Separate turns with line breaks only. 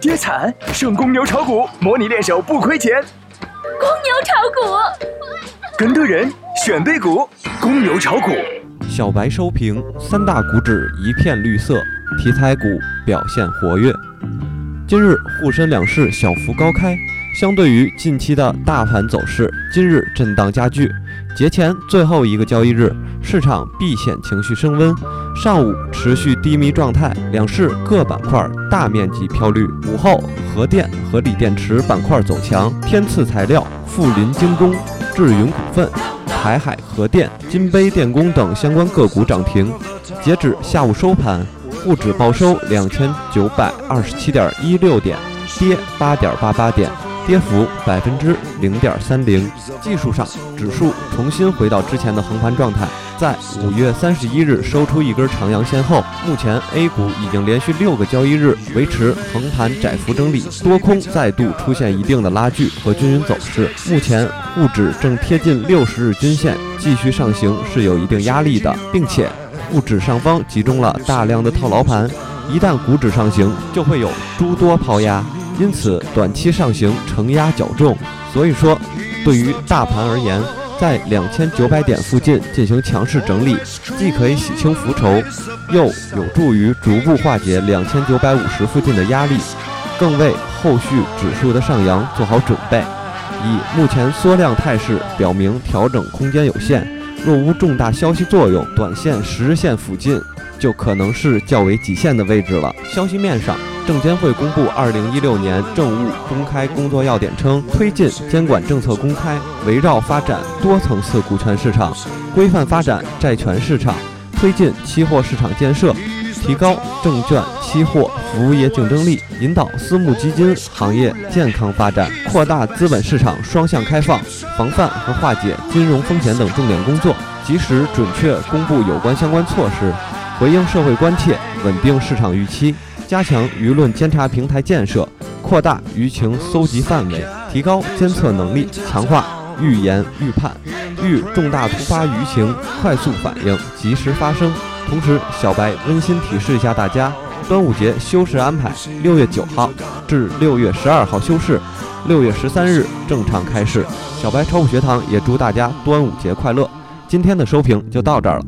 跌惨，剩公牛炒股，模拟练手不亏钱。
公牛炒股，
跟对人，选对股，公牛炒股。
小白收评：三大股指一片绿色，题材股表现活跃。今日沪深两市小幅高开，相对于近期的大盘走势，今日震荡加剧。节前最后一个交易日，市场避险情绪升温，上午持续低迷状态，两市各板块大面积飘绿。午后，核电和锂电池板块走强，天赐材料、富临精工、智云股份、台海核电、金杯电工等相关个股涨停。截止下午收盘，沪指报收两千九百二十七点一六点，跌八点八八点。跌幅百分之零点三零。技术上，指数重新回到之前的横盘状态，在五月三十一日收出一根长阳线后，目前 A 股已经连续六个交易日维持横盘窄幅整理，多空再度出现一定的拉锯和均匀走势。目前沪指正贴近六十日均线，继续上行是有一定压力的，并且沪指上方集中了大量的套牢盘，一旦股指上行，就会有诸多抛压。因此，短期上行承压较重，所以说，对于大盘而言，在两千九百点附近进行强势整理，既可以洗清浮筹，又有助于逐步化解两千九百五十附近的压力，更为后续指数的上扬做好准备。以目前缩量态势，表明调整空间有限，若无重大消息作用，短线十日线附近就可能是较为极限的位置了。消息面上。证监会公布二零一六年政务公开工作要点称，推进监管政策公开，围绕发展多层次股权市场，规范发展债权市场，推进期货市场建设，提高证券、期货服务业竞争力，引导私募基金行业健康发展，扩大资本市场双向开放，防范和化解金融风险等重点工作，及时准确公布有关相关措施，回应社会关切，稳定市场预期。加强舆论监察平台建设，扩大舆情搜集范围，提高监测能力，强化预言预判，遇重大突发舆情快速反应，及时发声。同时，小白温馨提示一下大家，端午节休市安排：六月九号至六月十二号休市，六月十三日正常开市。小白炒股学堂也祝大家端午节快乐。今天的收评就到这儿了。